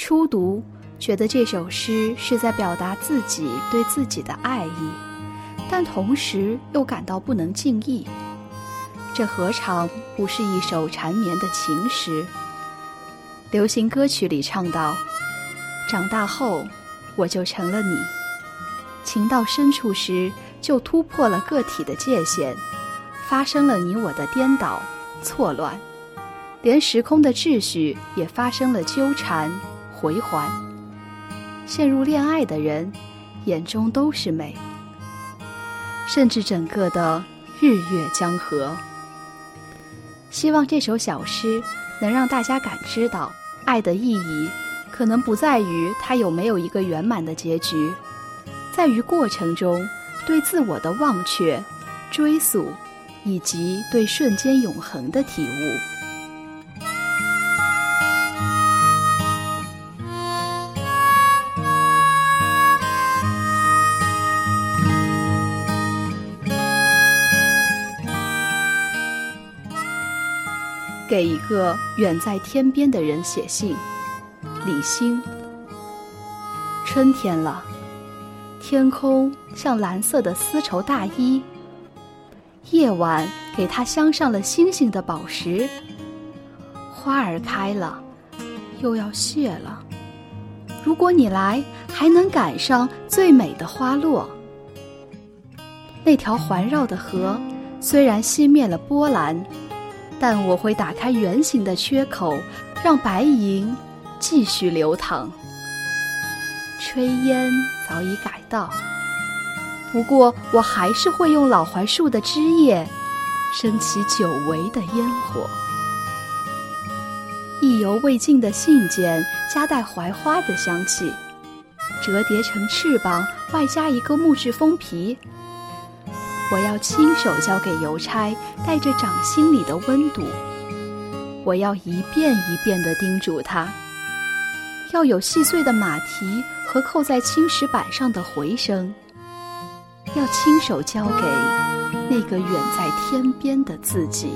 初读，觉得这首诗是在表达自己对自己的爱意，但同时又感到不能尽意。这何尝不是一首缠绵的情诗？流行歌曲里唱道：“长大后，我就成了你。情到深处时，就突破了个体的界限，发生了你我的颠倒、错乱，连时空的秩序也发生了纠缠、回环。陷入恋爱的人，眼中都是美，甚至整个的日月江河。”希望这首小诗能让大家感知到，爱的意义可能不在于它有没有一个圆满的结局，在于过程中对自我的忘却、追溯，以及对瞬间永恒的体悟。给一个远在天边的人写信，李欣。春天了，天空像蓝色的丝绸大衣。夜晚给它镶上了星星的宝石。花儿开了，又要谢了。如果你来，还能赶上最美的花落。那条环绕的河，虽然熄灭了波澜。但我会打开圆形的缺口，让白银继续流淌。炊烟早已改道，不过我还是会用老槐树的枝叶，升起久违的烟火。意犹未尽的信件，夹带槐花的香气，折叠成翅膀，外加一个木质封皮。我要亲手交给邮差，带着掌心里的温度。我要一遍一遍的叮嘱他，要有细碎的马蹄和扣在青石板上的回声。要亲手交给那个远在天边的自己。